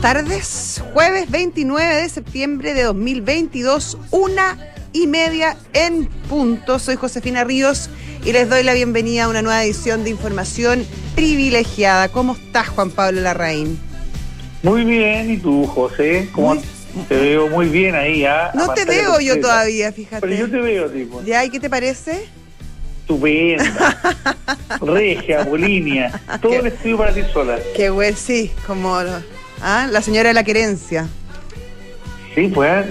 buenas tardes. Jueves 29 de septiembre de 2022, una y media en punto. Soy Josefina Ríos y les doy la bienvenida a una nueva edición de Información Privilegiada. ¿Cómo estás, Juan Pablo Larraín? Muy bien, ¿y tú, José? ¿Cómo Muy- te veo muy bien ahí? ¿ah? No te veo yo todavía, fíjate. Pero yo te veo, tipo. ¿Ya? ¿Y qué te parece? Estupenda. Regia, Polinia. Todo el estudio para ti sola. Qué güey, sí, como ¿ah? la señora de la querencia. Sí, pues.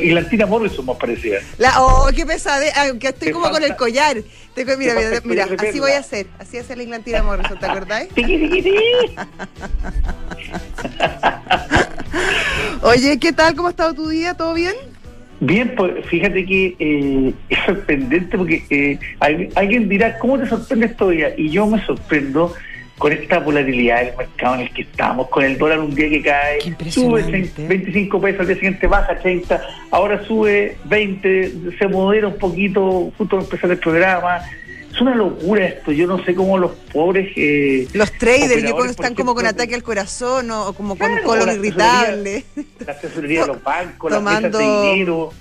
Y la Tina Morrison más parecida. La, oh, qué pesade, aunque estoy Te como con el collar. Estoy mira, te mira, mira, de así voy a hacer. Así hace la Inglaterra Morrison, ¿te acordáis? Oye, ¿qué tal? ¿Cómo ha estado tu día? ¿Todo bien? Bien, pues fíjate que eh, es sorprendente porque eh, al- alguien dirá, ¿cómo te sorprende esto día? Y yo me sorprendo con esta volatilidad del mercado en el que estamos, con el dólar un día que cae, sube impresionante. 25 pesos, al día siguiente baja 30, ahora sube 20, se modera un poquito justo al empezar el programa. Es una locura esto, yo no sé cómo los pobres... eh, Los traders, yo creo que operadores, están como con ataque al corazón o, como con Claro, colon la irritable. La tesorería de los bancos, Tomando- las mesas de dinero...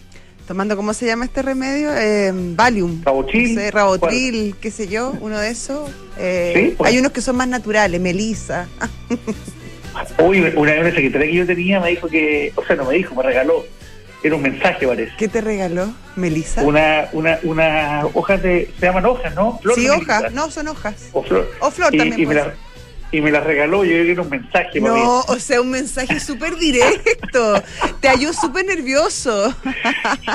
Tomando, ¿cómo se llama este remedio? Eh, Valium. Rabotril. No sé, Rabotril, qué sé yo, uno de esos. Eh, Sí, pues. Hay unos que son más naturales, Melisa. Hoy una, una secretaria que yo tenía me dijo que, o sea, no me dijo, me regaló, era un mensaje parece. ¿Qué te regaló? ¿Melisa? Una, una, una hojas de, se llaman hojas, ¿no? Flor Sí, hojas, no, son hojas. O flor. O flor y, también y me la, y me la regaló, yo creo que era un mensaje para mí. No, o sea, un mensaje súper directo. Te halló súper nervioso.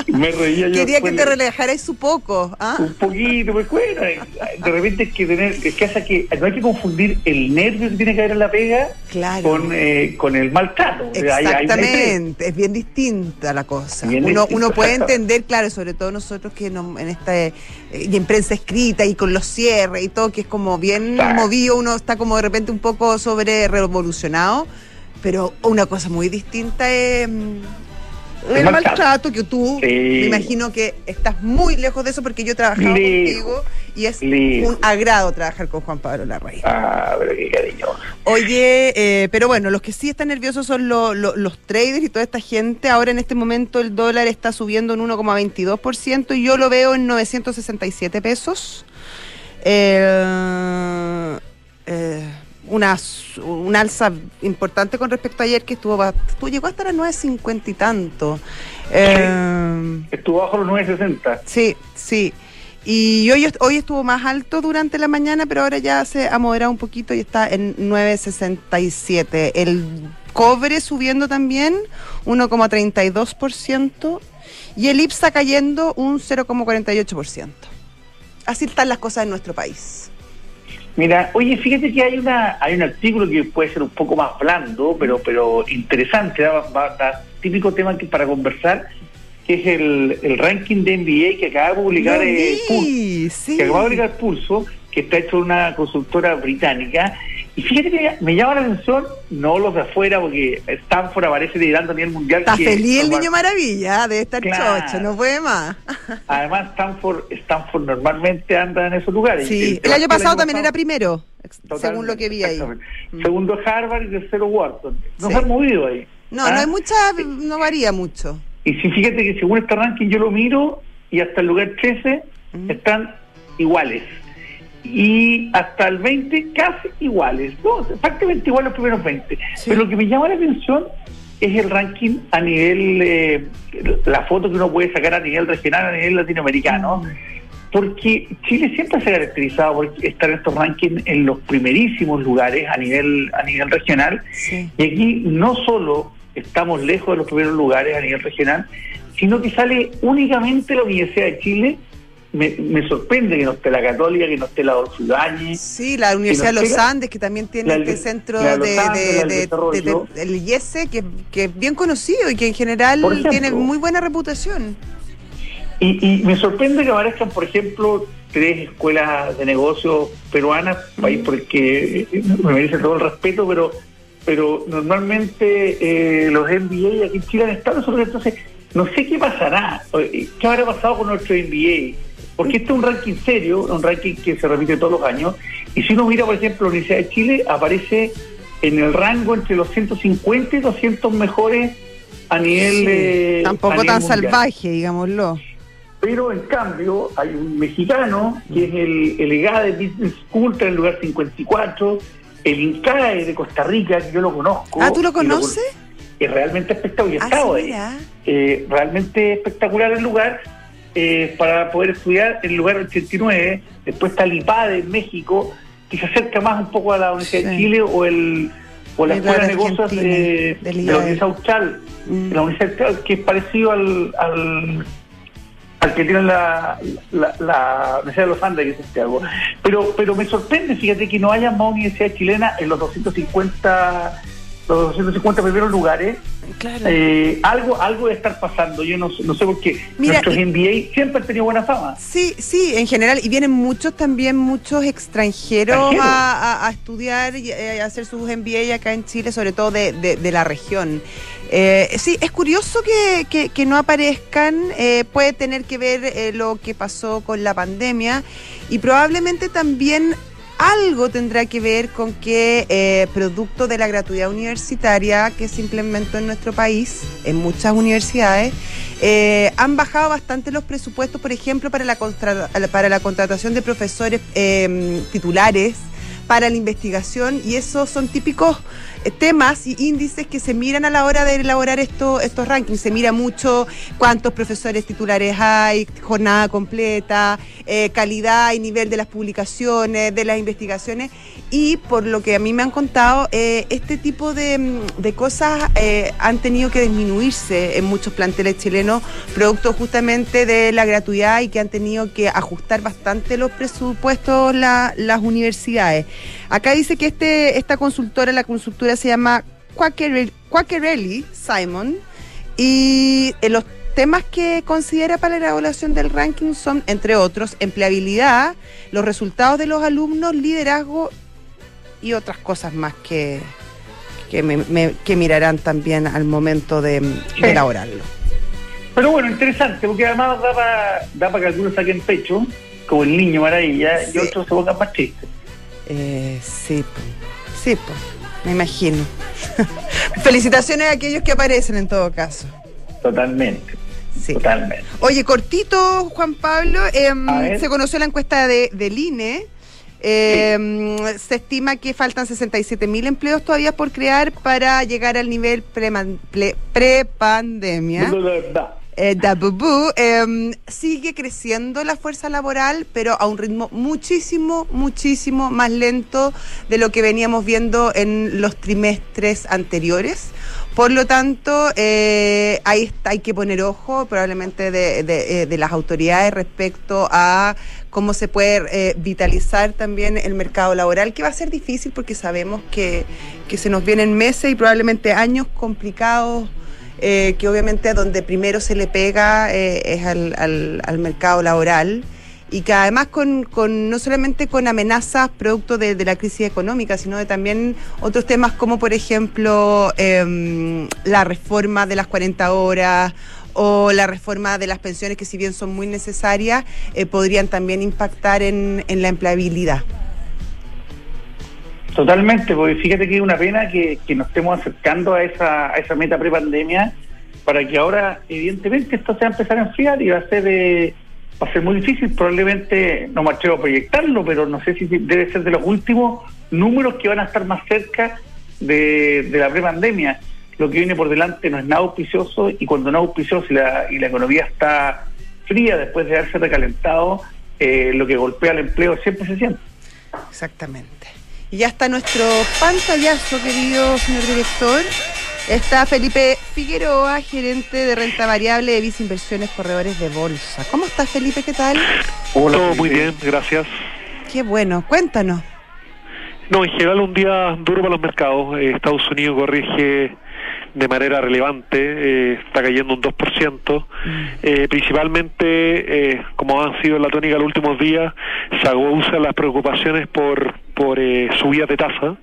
Me reía yo. Quería que te relajaras un poco. ¿ah? Un poquito, pues bueno, de repente hay que tener, es que hace que no hay que confundir el nervio que tiene que haber en la pega Claro. con, eh, con el maltrato. Exactamente, es bien distinta la cosa. Bien uno, uno puede entender, claro, sobre todo nosotros que no- en esta eh, y en prensa escrita y con los cierres y todo, que es como bien Exacto. movido, uno está como de repente un poco sobre revolucionado, pero una cosa muy distinta es mm, el, El maltrato. maltrato. que tú, Sí. me imagino que estás muy lejos de eso porque yo he trabajado contigo y es un agrado trabajar con Juan Pablo Larraín. Ah, pero qué cariñoso. Oye, eh, pero bueno, los que sí están nerviosos son lo- lo- los traders y toda esta gente. Ahora en este momento el dólar está subiendo en 1,22% y yo lo veo en 967 pesos. Eh, eh, una, un alza importante con respecto a ayer que estuvo, estuvo- llegó hasta las 9.50 y tanto. Eh, Estuvo bajo los 960. Sí, sí. Y hoy, hoy estuvo más alto durante la mañana, pero ahora ya se ha moderado un poquito y está en 9.67. El cobre subiendo también 1,32% y el IPSA cayendo un 0,48%. Así están las cosas en nuestro país. Mira, oye, fíjate que hay una hay un artículo que puede ser un poco más blando, pero pero interesante, ¿no? Va- va- típico tema que para conversar, que es el, el ranking de NBA que acaba de publicar eh, sí. que acaba de publicar Pulso, que está hecho una consultora británica. Y fíjate que me llama la atención, no los de afuera, porque Stanford aparece liderando a nivel mundial. Está que- feliz el niño maravilla, debe estar Claro. chocho, no puede más. Además, Stanford, Stanford normalmente anda en esos lugares. Sí, el año pasado también era primero, según lo que vi ahí. Mm. Segundo Harvard y tercero Wharton. No Sí. se han movido ahí. No, ¿Ah? no hay mucha, no varía mucho. Y si fíjate que según este ranking yo lo miro y hasta el lugar 13 Mm. están iguales. Y hasta el 20 casi iguales. No, prácticamente igual los primeros 20. Sí. Pero lo que me llama la atención es el ranking a nivel, eh, la foto que uno puede sacar a nivel regional, a nivel latinoamericano. Mm. Porque Chile siempre se ha caracterizado por estar en estos rankings en los primerísimos lugares a nivel a nivel regional Sí. y aquí no solo estamos lejos de los primeros lugares a nivel regional, sino que sale únicamente la Universidad de Chile. Me, me sorprende que no esté la Católica, que no esté la Ibáñez. Sí, la Universidad de los Andes, que también tiene la este centro de, del IESE, que, que es bien conocido y que en general ejemplo. tiene muy buena reputación. Y, y me sorprende que aparezcan, por ejemplo, tres escuelas de negocios peruanas, país por el que eh, me merece todo el respeto, pero pero normalmente eh, los NBA aquí en Chile han estado sobre entonces no sé qué pasará, qué habrá pasado con nuestro NBA, porque este es un ranking serio, un ranking que se repite todos los años, y si uno mira, por ejemplo, la Universidad de Chile, aparece en el rango entre los 150 y 200 mejores a nivel... tampoco tan salvaje, digámoslo. Pero en cambio hay un mexicano que es el, el EGADE Business School, en el lugar 54, el INCAE de Costa Rica, que yo lo conozco. Ah, ¿tú lo conoces? es realmente espectacular. Ah, eh, realmente espectacular el lugar eh, para poder estudiar en el lugar 89. Después está el IPADE en México, que se acerca más un poco a la Universidad de Chile o el o la Escuela de Negocios de, la Universidad Austral, mm. la Universidad que es parecido al, al, al que tiene la, la, Universidad de los Andes, que es Santiago. Pero, pero me sorprende, fíjate, que no haya más universidad chilena en los 250 los 250 primeros lugares, eh, algo algo debe estar pasando. Yo no, no sé por qué. Nuestros NBA siempre han tenido buena fama. Sí, sí, en general. Y vienen muchos también, muchos extranjeros a, estudiar y eh, a hacer sus MBA acá en Chile, sobre todo de, de, la región. Eh, sí, es curioso que, que, no aparezcan, eh, puede tener que ver lo que pasó con la pandemia y probablemente también algo tendrá que ver con que, eh, producto de la gratuidad universitaria que se implementó en nuestro país, en muchas universidades, eh, han bajado bastante los presupuestos, por ejemplo, para la, para la contratación de profesores eh, titulares, para la investigación, y esos son típicos temas y índices que se miran a la hora de elaborar esto, estos rankings. Se mira mucho cuántos profesores titulares hay, jornada completa, eh, calidad y nivel de las publicaciones, de las investigaciones. Y por lo que a mí me han contado, eh, este tipo de, mm, de cosas han tenido que disminuirse en muchos planteles chilenos, producto justamente de la gratuidad y que han tenido que ajustar bastante los presupuestos las universidades. Acá dice que este, esta consultora, la consultora se llama Quackerelli Simon y eh, los temas que considera para la elaboración del ranking son, entre otros, empleabilidad, los resultados de los alumnos, liderazgo y otras cosas más que, que, me, que mirarán también al momento de, elaborarlo. Pero bueno, interesante, porque además da para que algunos saquen pecho, como el niño maravilla, y otros se pongan más chistes. Eh, sí, sí, me imagino. Felicitaciones a aquellos que aparecen en todo caso. Totalmente. Sí. Totalmente. Oye, cortito, Juan Pablo, em, se conoció la encuesta de, del INE. Em, se estima que faltan 67 mil empleos todavía por crear para llegar al nivel pre-pandemia. Eh, em, sigue creciendo la fuerza laboral, pero a un ritmo muchísimo, muchísimo más lento de lo que veníamos viendo en los trimestres anteriores. Por lo tanto, eh, ahí hay que poner ojo probablemente de, de, eh, las autoridades respecto a cómo se puede eh, vitalizar también el mercado laboral, que va a ser difícil porque sabemos que, que se nos vienen meses y probablemente años complicados eh, que obviamente donde primero se le pega eh, es al, al, mercado laboral y que además con, con, no solamente con amenazas producto de, la crisis económica, sino de también otros temas como por ejemplo em, la reforma de las 40 horas o la reforma de las pensiones que si bien son muy necesarias, eh, podrían también impactar en, en la empleabilidad. Totalmente, porque fíjate que es una pena que, nos estemos acercando a esa, meta prepandemia para que ahora, evidentemente, esto se va a empezar a enfriar y va a ser eh, va a ser muy difícil. Probablemente no me atrevo a proyectarlo, pero no sé si debe ser de los últimos números que van a estar más cerca de, de la prepandemia. Lo que viene por delante no es nada auspicioso y cuando no es auspicioso y la, y la economía está fría después de haberse recalentado, eh, lo que golpea el empleo siempre se siente. Exactamente. Y ya está nuestro pantallazo, querido señor director. Está Felipe Figueroa, gerente de renta variable de Visa Inversiones Corredores de Bolsa. ¿Cómo estás, Felipe? ¿Qué tal? Hola, Todo muy bien, gracias. Qué bueno, cuéntanos. No, en general un día duro para los mercados. Eh, Estados Unidos corrige de manera relevante, eh, está cayendo un 2%, mm. eh, principalmente, eh, como han sido la tónica los últimos días, se aguzan las preocupaciones por, por subidas de tasa.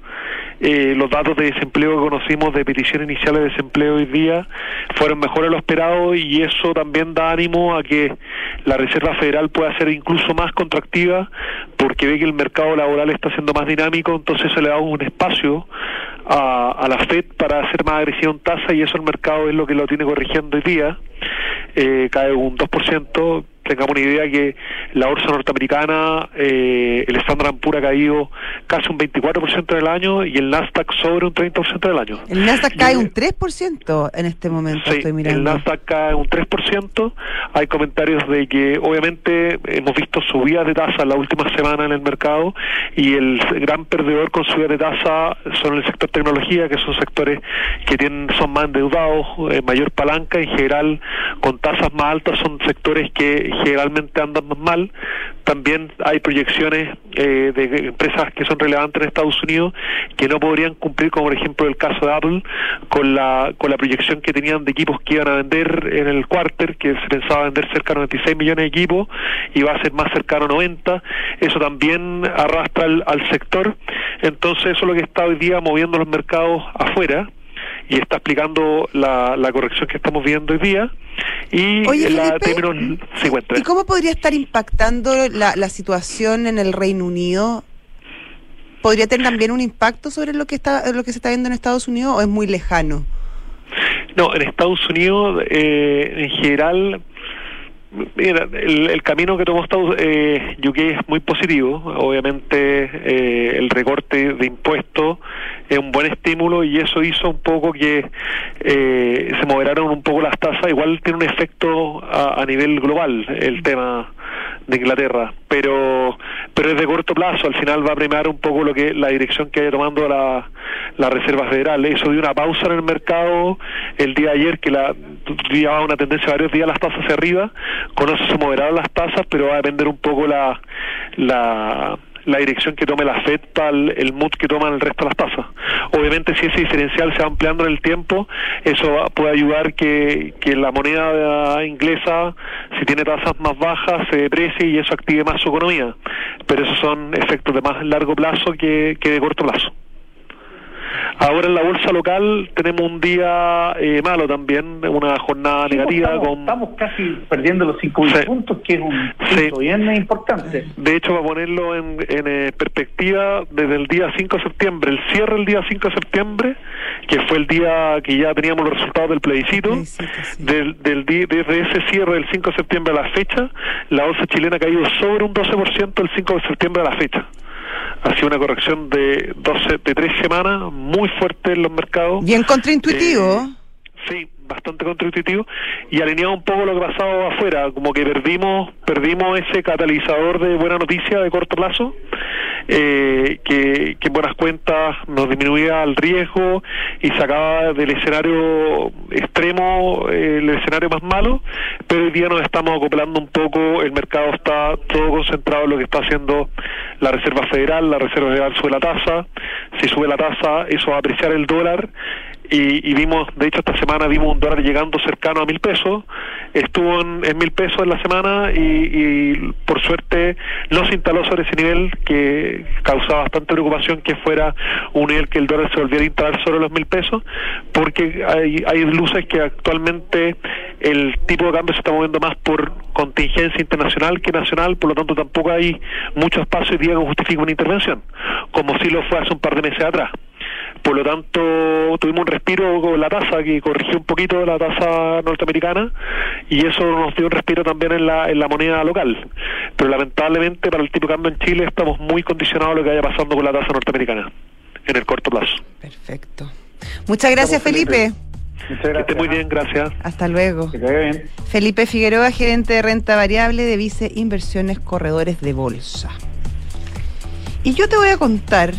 los datos de desempleo que conocimos de petición iniciales de desempleo hoy día fueron mejores de lo esperado y eso también da ánimo a que la Reserva Federal pueda ser incluso más contractiva porque ve que el mercado laboral está siendo más dinámico, entonces se le da un espacio a, a la Fed para hacer más agresiva en tasa y eso el mercado es lo que lo tiene corrigiendo hoy día. Eh, cae un 2%, tengamos una idea que la bolsa norteamericana, eh, el Standard Poor's ha caído casi un 24% en el año y el Nasdaq sobre un 30% del año. El Nasdaq cae un 3% en este momento, Sí, estoy mirando. el Nasdaq cae un 3%. Hay comentarios de que obviamente hemos visto subidas de tasa la última semana en el mercado y el gran perdedor con subidas de tasa son el sector tecnología, que son sectores que tienen son más endeudados, eh, mayor palanca, en general con tasas más altas son sectores que generalmente andan más mal. También hay proyecciones eh, de empresas que son relevantes en Estados Unidos que no podrían cumplir, como por ejemplo el caso de Apple, con la, con la proyección que tenían de equipos que iban a vender en el quarter, que se pensaba vender cerca de 96 millones de equipos y va a ser más cercano a 90. Eso también arrastra al sector. Entonces eso es lo que está hoy día moviendo los mercados afuera y está explicando la, la corrección que estamos viendo hoy día. Y Oye, la términos 50. ¿Y cómo podría estar impactando la, la situación en el Reino Unido? ¿Podría tener también un impacto sobre lo que está lo que se está viendo en Estados Unidos o es muy lejano? No, en Estados Unidos, eh, en general, mira, el, el camino que tomó Estados eh, UK es muy positivo. Obviamente, eh, el recorte de impuestos es un buen estímulo y eso hizo un poco que eh, se moderaron un poco las tasas. Igual tiene un efecto a, nivel global el tema de Inglaterra, pero pero es de corto plazo, al final va a premiar un poco lo que la dirección que haya tomando la, la Reserva Federal. Eso dio una pausa en el mercado el día de ayer, que la llevaba una tendencia varios días las tasas hacia arriba, con eso se moderaron las tasas, pero va a depender un poco la la la dirección que tome la FED para el, el mood que toman el resto de las tasas. Obviamente si ese diferencial se va ampliando en el tiempo, eso puede ayudar que, que la moneda inglesa, si tiene tasas más bajas, se deprecie y eso active más su economía. Pero esos son efectos de más largo plazo que, que de corto plazo. Ahora en la bolsa local tenemos un día eh, malo también, una jornada negativa estamos, con estamos casi perdiendo los 5.000 Sí. puntos, que es un Sí. punto bien importante. De hecho, para ponerlo en, en, eh, perspectiva, desde el día 5 de septiembre, el cierre el día 5 de septiembre, que fue el día que ya teníamos los resultados del plebiscito, Plebiscito, sí. del, del di- desde ese cierre del 5 de septiembre a la fecha, la bolsa chilena ha caído sobre un 12% el 5 de septiembre a la fecha. Ha sido una corrección de 12, de tres semanas, muy fuerte en los mercados. Bien contraintuitivo. Eh, Sí, bastante contraintuitivo y alineado un poco lo que pasado afuera, como que perdimos perdimos ese catalizador de buena noticia de corto plazo, eh, que, que en buenas cuentas nos disminuía el riesgo y sacaba del escenario extremo eh, el escenario más malo, pero hoy día nos estamos acoplando un poco, el mercado está todo concentrado en lo que está haciendo la Reserva Federal, la Reserva Federal sube la tasa, si sube la tasa eso va a apreciar el dólar y, y vimos, de hecho esta semana vimos un dólar llegando cercano a mil pesos, estuvo en, mil pesos en la semana y, y por suerte no se instaló sobre ese nivel que causaba bastante preocupación que fuera un nivel que el dólar se volviera a instalar sobre los mil pesos, porque hay, hay luces que actualmente el tipo de cambio se está moviendo más por contingencia internacional que nacional, por lo tanto tampoco hay mucho espacio hoy día que justifique una intervención, como si lo fue hace un par de meses atrás. Por lo tanto, tuvimos un respiro con la tasa que corrigió un poquito la tasa norteamericana y eso nos dio un respiro también en la, en la moneda local. Pero lamentablemente para el tipo de cambio en Chile estamos muy condicionados a lo que vaya pasando con la tasa norteamericana en el corto plazo. Perfecto. Muchas gracias, Estamos, Felipe. Felipe. Muchas Que esté muy bien, gracias. Hasta luego. Que bien. Felipe Figueroa, gerente de renta variable de Vice Inversiones Corredores de Bolsa. Y yo te voy a contar,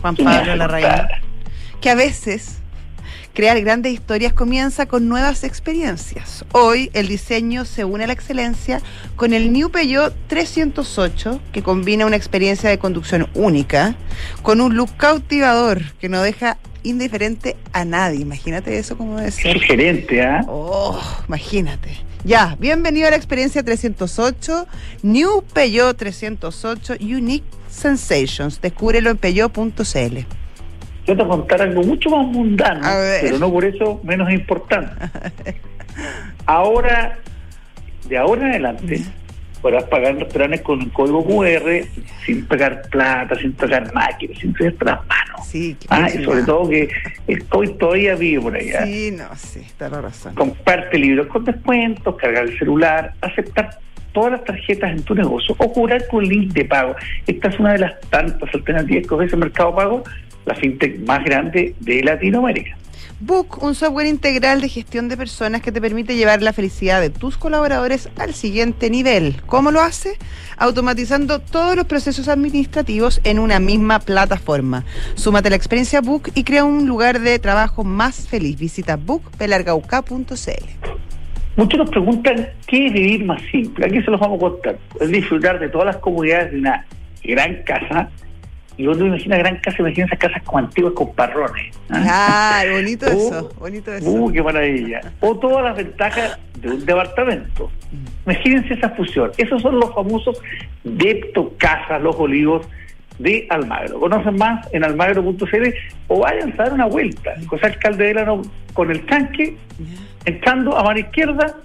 Juan ¿Qué me Pablo Larraín, que a veces crear grandes historias comienza con nuevas experiencias. Hoy el diseño se une a la excelencia con el New Peugeot 308, que combina una experiencia de conducción única con un look cautivador que no deja indiferente a nadie. Imagínate eso como debe ser. El gerente, ¿ah? Oh, imagínate. Ya, bienvenido a la experiencia 308, New Peugeot 308 Unique Sensations. Descúbrelo en peugeot.cl. Yo te contar algo mucho más mundano, pero no por eso menos importante. Ahora, de ahora en adelante, podrás pagar en restaurantes con un código QR sin pagar plata, sin pagar máquinas, sin hacer las manos. Sí, ah, y sobre todo que el COVID todavía vive por allá. Sí, no, sí, está la razón. Comparte libros con descuentos, cargar el celular, aceptar todas las tarjetas en tu negocio o cobrar con link de pago. Esta es una de las tantas alternativas que ofrece el Mercado Pago, la fintech más grande de Latinoamérica. Book, un software integral de gestión de personas que te permite llevar la felicidad de tus colaboradores al siguiente nivel. ¿Cómo lo hace? Automatizando todos los procesos administrativos en una misma plataforma. Súmate a la experiencia Book y crea un lugar de trabajo más feliz. Visita bookpelargauca.cl. Muchos nos preguntan qué es vivir más simple. Aquí se los vamos a contar. Es disfrutar de todas las comodidades de una gran casa y uno imagina gran casa, imagina esas casas como antiguas con parrones. ¿ah? bonito eso, bonito eso. Uh, qué maravilla. O todas las ventajas de un departamento. Imagínense esa fusión. Esos son los famosos Depto Casas, Los Olivos de Almagro. Conocen más en almagro.cl o vayan a dar una vuelta. José Alcalde de Lano con el tanque, entrando a mano izquierda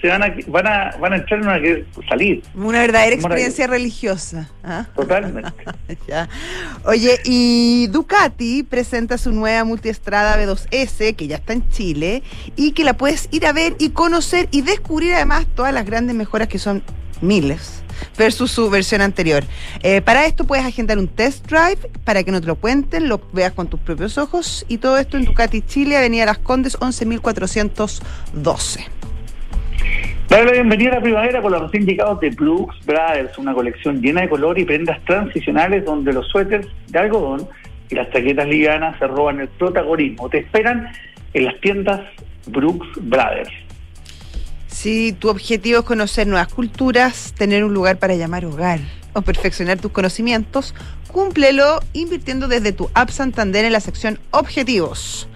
se van a, van a, van a entrar en una que salir. Una verdadera experiencia religiosa. ¿ah? Totalmente. Oye, y Ducati presenta su nueva multiestrada B2S, que ya está en Chile, y que la puedes ir a ver y conocer y descubrir además todas las grandes mejoras que son miles versus su versión anterior. Eh, para esto puedes agendar un test drive para que no lo cuenten, lo veas con tus propios ojos y todo esto en Ducati Chile, Avenida Las Condes 11412. Dale la bienvenida a la primavera con los recién llegados de Brooks Brothers, una colección llena de color y prendas transicionales donde los suéteres de algodón y las chaquetas livianas se roban el protagonismo. Te esperan en las tiendas Brooks Brothers. Si tu objetivo es conocer nuevas culturas, tener un lugar para llamar hogar o perfeccionar tus conocimientos, cúmplelo invirtiendo desde tu app Santander en la sección Objetivos.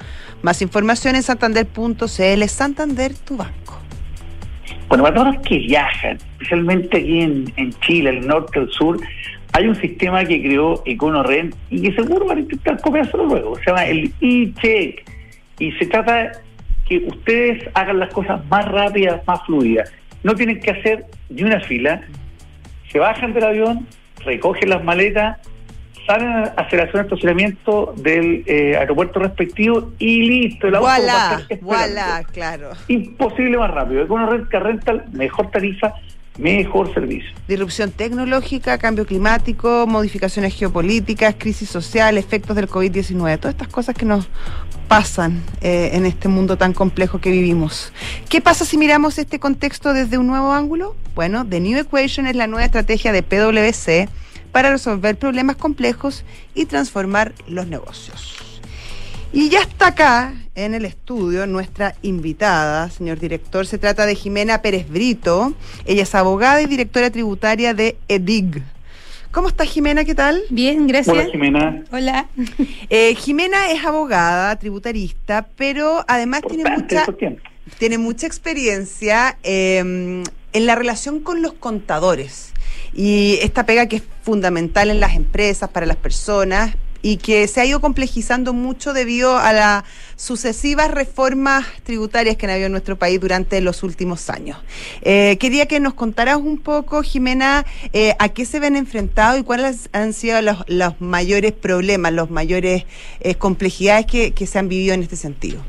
Más información en santander.cl. Santander, tu banco. Bueno, para todos los que viajan, especialmente aquí en, Chile, el norte, el sur, hay un sistema que creó EconoRent y que seguro van a intentar copiárselo luego. Se llama el e-check. Y se trata que ustedes hagan las cosas más rápidas, más fluidas. No tienen que hacer ni una fila. Se bajan del avión, recogen las maletas salen a hacer el estacionamiento del eh, aeropuerto respectivo y listo. El auto voilà, claro. Imposible más rápido. Con una renta mejor tarifa, mejor servicio. Disrupción tecnológica, cambio climático, modificaciones geopolíticas, crisis social, efectos del COVID-19, todas estas cosas que nos pasan eh, en este mundo tan complejo que vivimos. ¿Qué pasa si miramos este contexto desde un nuevo ángulo? Bueno, The New Equation es la nueva estrategia de PwC para resolver problemas complejos y transformar los negocios. Y ya está acá en el estudio nuestra invitada, señor director. Se trata de Jimena Pérez Brito. Ella es abogada y directora tributaria de EDIG. ¿Cómo está Jimena? ¿Qué tal? Bien, gracias. Hola Jimena. Hola. Eh, Jimena es abogada, tributarista, pero además tiene mucha, tiene mucha experiencia em, en la relación con los contadores. Y esta pega que es fundamental en las empresas, para las personas, y que se ha ido complejizando mucho debido a las sucesivas reformas tributarias que han habido en nuestro país durante los últimos años. Eh, quería que nos contaras un poco, Jimena, eh, a qué se ven enfrentados y cuáles han sido los, mayores problemas, las mayores eh, complejidades que se han vivido en este sentido.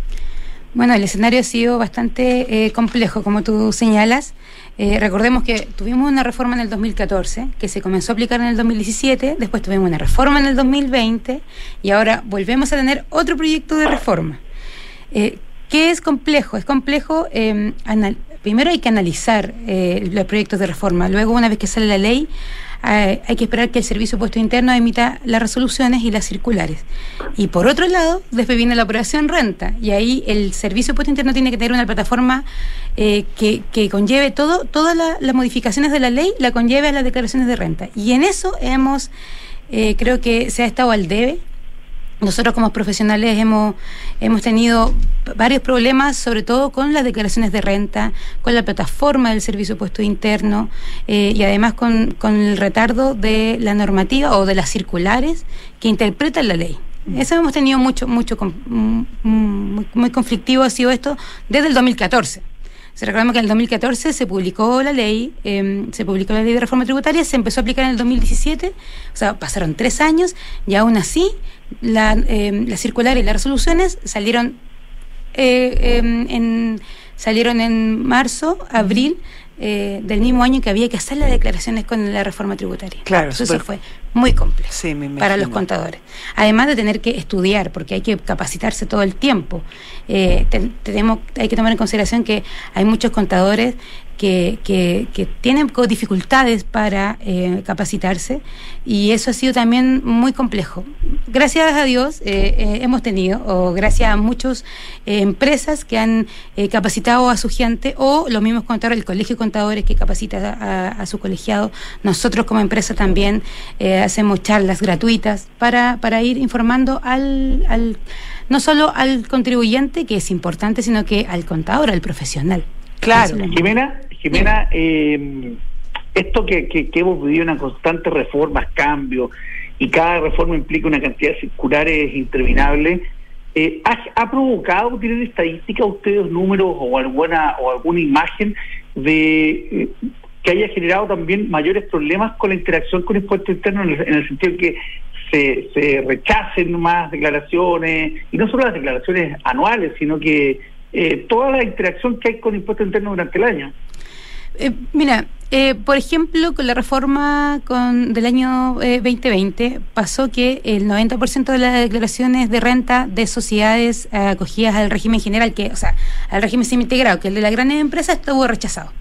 Bueno, el escenario ha sido bastante complejo, como tú señalas. Eh, recordemos que tuvimos una reforma en el 2014 que se comenzó a aplicar en el 2017, después tuvimos una reforma en el 2020 y ahora volvemos a tener otro proyecto de reforma. Eh, ¿Qué es complejo? Es complejo, eh, primero hay que analizar eh, los proyectos de reforma, luego una vez que sale la ley hay que esperar que el Servicio Puesto Interno emita las resoluciones y las circulares. Y por otro lado, después viene la operación renta, y ahí el Servicio Puesto Interno tiene que tener una plataforma eh, que, conlleve todo, todas las modificaciones de la ley, la conlleve a las declaraciones de renta. Y en eso hemos, eh, creo que se ha estado al debe nosotros como profesionales hemos, hemos tenido varios problemas, sobre todo con las declaraciones de renta, con la plataforma del servicio puesto interno eh, y además con, con, el retardo de la normativa o de las circulares que interpretan la ley. Mm. Eso hemos tenido mucho, mucho, mm, muy, muy conflictivo ha sido esto desde el 2014. Se recordamos que en el 2014 se publicó la ley, em, se publicó la ley de reforma tributaria, se empezó a aplicar en el 2017, o sea, pasaron tres años y aún así la, eh, la circular y las resoluciones salieron eh, em, en salieron en marzo, abril eh, del mismo año que había que hacer las declaraciones con la reforma tributaria. Claro, eso súper- fue muy complejo Sí, para los contadores. Además de tener que estudiar, porque hay que capacitarse todo el tiempo. Eh, te- tenemos, hay que tomar en consideración que hay muchos contadores que, que, que tienen dificultades para eh, capacitarse y eso ha sido también muy complejo. Gracias a Dios eh, eh, hemos tenido, o gracias a muchas empresas que han eh, capacitado a su gente, o los mismos contadores, el Colegio de Contadores que capacita a, a su colegiado. Nosotros como empresa también eh, hacemos charlas gratuitas para, para ir informando al, al no solo al contribuyente, que es importante, sino que al contador, al profesional. Claro. Jimena, Jimena, eh, esto que, que, hemos vivido una constante reformas, cambios, y cada reforma implica una cantidad de circulares interminables, eh, ¿ha, provocado, tienen estadística ustedes, números o alguna o alguna imagen de eh, que haya generado también mayores problemas con la interacción con impuestos internos en el, en el sentido que se, rechacen más declaraciones, y no solo las declaraciones anuales, sino que eh, toda la interacción que hay con impuestos internos durante el año. Eh, mira, eh, por ejemplo, con la reforma con, del año eh, 2020 pasó que el 90% de las declaraciones de renta de sociedades eh, acogidas al régimen general, que, o sea, al régimen semi-integrado, que el de las grandes empresas estuvo rechazado.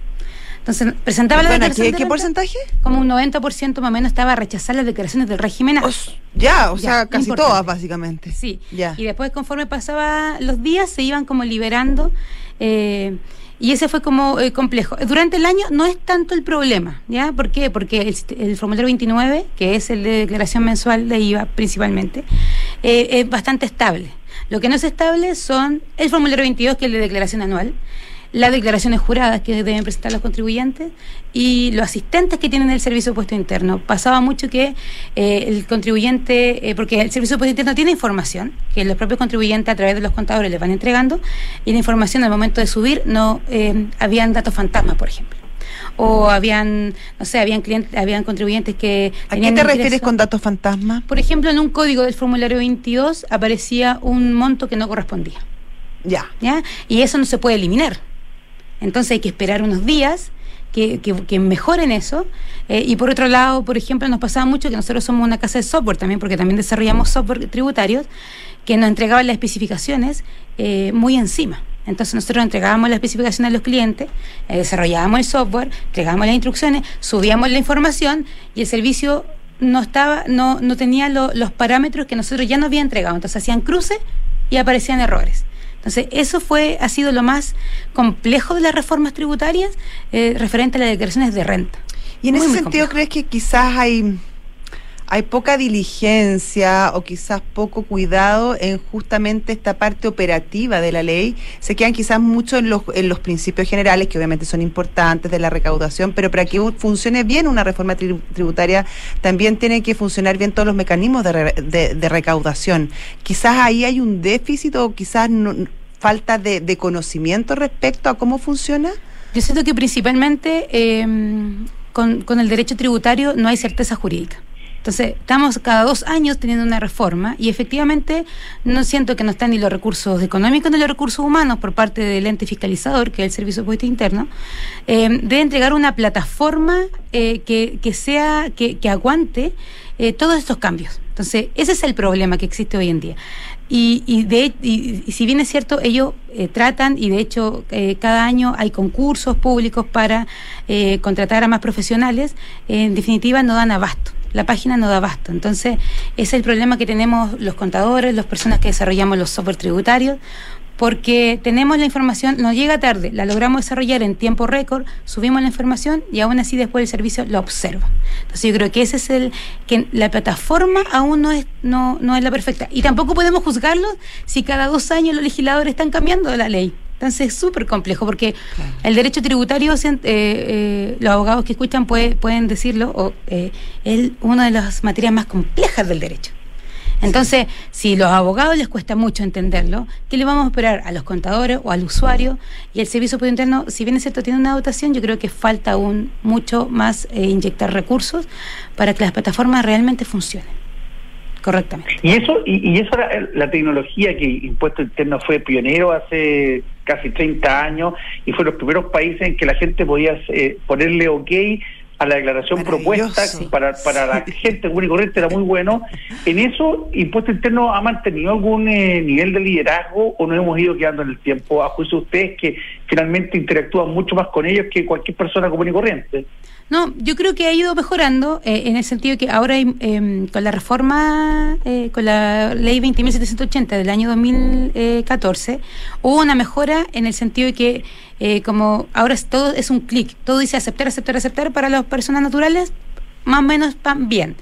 Entonces, presentaba la Bueno, declaración ¿qué, de qué porcentaje? Como un 90% más o menos estaba a rechazar las declaraciones del régimen ya, o Ya, sea, casi importante. todas, básicamente. Sí. Ya. Y después, conforme pasaba los días, se iban como liberando. eh, y ese fue como eh, complejo. Durante el año no es tanto el problema, ¿ya? ¿Por qué? Porque el, el formulario 29, que es el de declaración mensual de IVA principalmente, eh, es bastante estable. Lo que no es estable son el formulario 22, que es el de declaración anual, las declaraciones juradas que deben presentar los contribuyentes y los asistentes que tienen el servicio de puesto interno. Pasaba mucho que eh, el contribuyente, eh, porque el servicio de puesto interno tiene información que los propios contribuyentes a través de los contadores les van entregando y la información al momento de subir no eh, habían datos fantasmas, por ejemplo. O habían, no sé, habían clientes, habían contribuyentes que ¿A qué te refieres con datos fantasma? Por ejemplo, en un código del formulario 22 aparecía un monto que no correspondía. Ya. ¿ya? Y eso no se puede eliminar. Entonces hay que esperar unos días que, que- mejoren eso. Eh, y por otro lado, por ejemplo, nos pasaba mucho que nosotros somos una casa de software también, porque también desarrollamos software tributarios que nos entregaban las especificaciones eh, muy encima. Entonces nosotros entregábamos las especificaciones a los clientes, eh, desarrollábamos el software, entregábamos las instrucciones, subíamos la información y el servicio no estaba, no, no tenía lo- los parámetros que nosotros ya nos había entregado. Entonces hacían cruces y aparecían errores. Entonces, eso fue, ha sido lo más complejo de las reformas tributarias eh, referente a las declaraciones de renta. Y en Muy, ese muy sentido, complejo. ¿crees que quizás hay, hay poca diligencia o quizás poco cuidado en justamente esta parte operativa de la ley? Se quedan quizás mucho en los, en los principios generales, que obviamente son importantes de la recaudación, pero para que funcione bien una reforma tri- tributaria, también tienen que funcionar bien todos los mecanismos de, re- de- recaudación. Quizás ahí hay un déficit o quizás falta de, de conocimiento respecto a cómo funciona. Yo siento que principalmente eh, con, con el derecho tributario no hay certeza jurídica. Entonces, estamos cada dos años teniendo una reforma y efectivamente no siento que no están ni los recursos económicos ni los recursos humanos por parte del ente fiscalizador, que es el Servicio Impuesto Interno, eh, de entregar una plataforma eh, que, que sea, que, aguante eh, todos estos cambios. Entonces, ese es el problema que existe hoy en día. Y, y, de, y, y si bien es cierto, ellos eh, tratan y de hecho eh, cada año hay concursos públicos para contratar a más profesionales, en definitiva no dan abasto. La página no da abasto. Entonces, ese es el problema que tenemos los contadores, las personas que desarrollamos los software tributarios, porque tenemos la información, nos llega tarde, la logramos desarrollar en tiempo récord, subimos la información y aún así después el servicio lo observa. Entonces yo creo que ese es el que la plataforma aún no es no no es la perfecta y tampoco podemos juzgarlo si cada dos años los legisladores están cambiando la ley. Entonces es súper complejo porque el derecho tributario, eh, eh, los abogados que escuchan puede- pueden decirlo, o, eh, es una de las materias más complejas del derecho. Entonces, si los abogados les cuesta mucho entenderlo, ¿qué le vamos a esperar a los contadores o al usuario? Y el servicio público interno, si bien es cierto, tiene una dotación, yo creo que falta aún mucho más eh, inyectar recursos para que las plataformas realmente funcionen correctamente. Y eso, y, y eso era la tecnología que Impuesto Interno fue pionero hace casi 30 años y fue los primeros países en que la gente podía eh, ponerle ok a la declaración propuesta para, para la gente común y corriente era muy bueno. En eso, Impuesto Interno ha mantenido algún eh, nivel de liderazgo o nos hemos ido quedando en el tiempo, a juicio de ustedes que finalmente interactúan mucho más con ellos que cualquier persona común y corriente. No, yo creo que ha ido mejorando eh, en el sentido que ahora eh, con la reforma, eh, con la ley 20.780 del año 2014, hubo una mejora en el sentido de que eh, como ahora es, todo es un clic, todo dice aceptar, aceptar, aceptar para las personas naturales, más o menos van bien.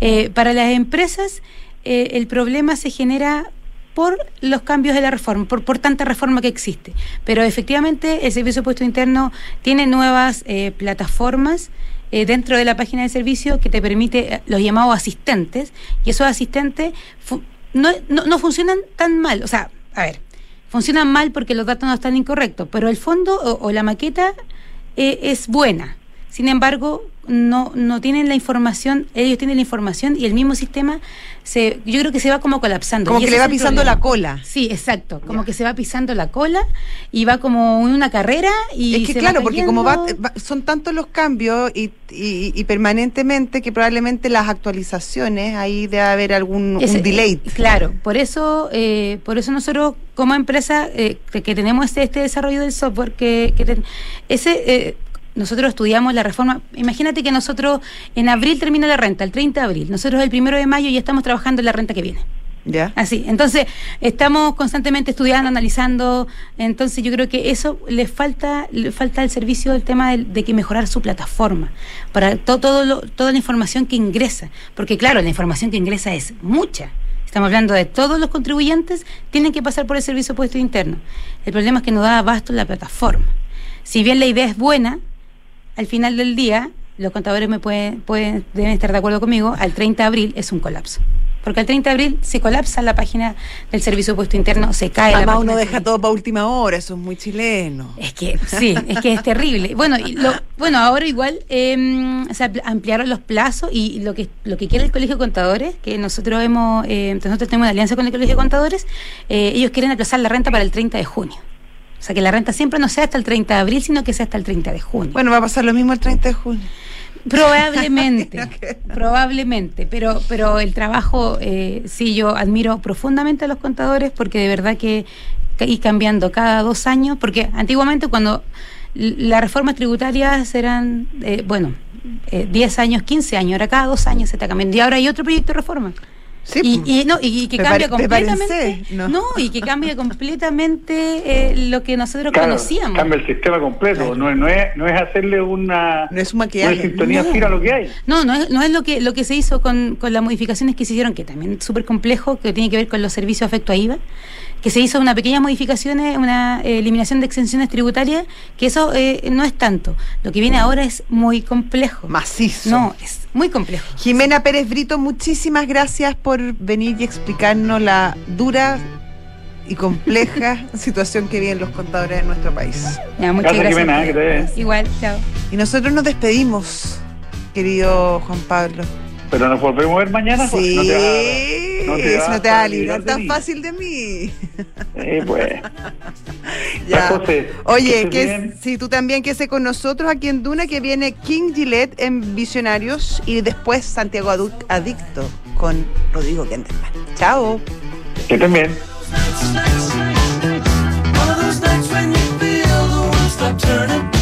Eh, para las empresas, eh, el problema se genera por los cambios de la reforma, por, por tanta reforma que existe. Pero efectivamente el Servicio de Puesto Interno tiene nuevas eh, plataformas eh, dentro de la página de servicio que te permite eh, los llamados asistentes, y esos asistentes no, no, no funcionan tan mal. O sea, a ver, funcionan mal porque los datos no están incorrectos, pero el fondo o, la maqueta eh, es buena. Sin embargo, no, no tienen la información, ellos tienen la información y el mismo sistema se, yo creo que se va como colapsando. Como Y que le va pisando problema. la cola. Sí, exacto. Como que se va pisando la cola y va como una carrera y Es que se claro, va porque como va, son tantos los cambios y, y- y permanentemente que probablemente las actualizaciones ahí debe haber algún un delay. eh, Claro, por eso, eh, por eso nosotros como empresa eh, que, que tenemos este, este desarrollo del software, que, que ten- ese eh, nosotros estudiamos la reforma. Imagínate que nosotros en abril termina la renta, el 30 de abril. Nosotros el primero de mayo ya estamos trabajando en la renta que viene. ¿Ya? Así, entonces estamos constantemente estudiando, analizando, entonces yo creo que eso le falta, le falta al servicio el tema de, de que mejorar su plataforma para to- todo lo- toda la información que ingresa, porque claro, la información que ingresa es mucha. Estamos hablando de todos los contribuyentes tienen que pasar por el servicio puesto interno. El problema es que no da abasto la plataforma. Si bien la idea es buena, al final del día, los contadores me pueden, pueden, deben estar de acuerdo conmigo, al 30 de abril es un colapso. Porque al 30 de abril se colapsa la página del Servicio de Puesto Interno, se cae la Además página uno deja todo para última hora, eso es muy chileno. Es que sí, es que es terrible. Bueno, y lo, bueno, ahora igual eh, se ampli- ampliaron los plazos y lo que lo que quiere el Colegio de Contadores, que nosotros hemos, eh, nosotros tenemos una alianza con el Colegio de Contadores, eh, ellos quieren aplazar la renta para el 30 de junio. O sea, que la renta siempre no sea hasta el 30 de abril, sino que sea hasta el 30 de junio. Bueno, va a pasar lo mismo el 30 de junio. Probablemente, probablemente, pero, pero el trabajo, eh, sí, yo admiro profundamente a los contadores porque de verdad que ir cambiando cada dos años, porque antiguamente cuando las reformas tributarias eran, eh, bueno, eh, 10 años, 15 años, ahora cada dos años se está cambiando y ahora hay otro proyecto de reforma. Sí, y, pues. y no, y, y que cambia completamente, ¿no? ¿no? y que cambia completamente eh, lo que nosotros Claro, conocíamos. cambia el sistema completo, Claro. no, es- no, es, no es hacerle una, No es un maquillaje. una sintonía No. lo que hay. No, no es, no es lo que lo que se hizo con, con las modificaciones que se hicieron, que también es súper complejo, que tiene que ver con los servicios afecto a IVA, que se hizo unas pequeñas modificaciones, una eh, eliminación de exenciones tributarias, que eso eh, no es tanto. Lo que viene ahora es muy complejo. Macizo. No, es muy complejo. Jimena Pérez Brito, muchísimas gracias por venir y explicarnos la dura y compleja situación que viven los contadores en nuestro país. Ya, muchas Gracias, gracias. Jimena. Igual, chao. Y nosotros nos despedimos, querido Juan Pablo. Pero nos volvemos a ver mañana. Sí, no te va, no te no va a librar tan fácil de mí. Eh, pues. ya. José, Oye, que, si tú también que sé con nosotros aquí en Duna, que viene King Gillette en Visionarios y después Santiago Adu Adicto con Rodrigo Kenderman. Chao. Que también. turning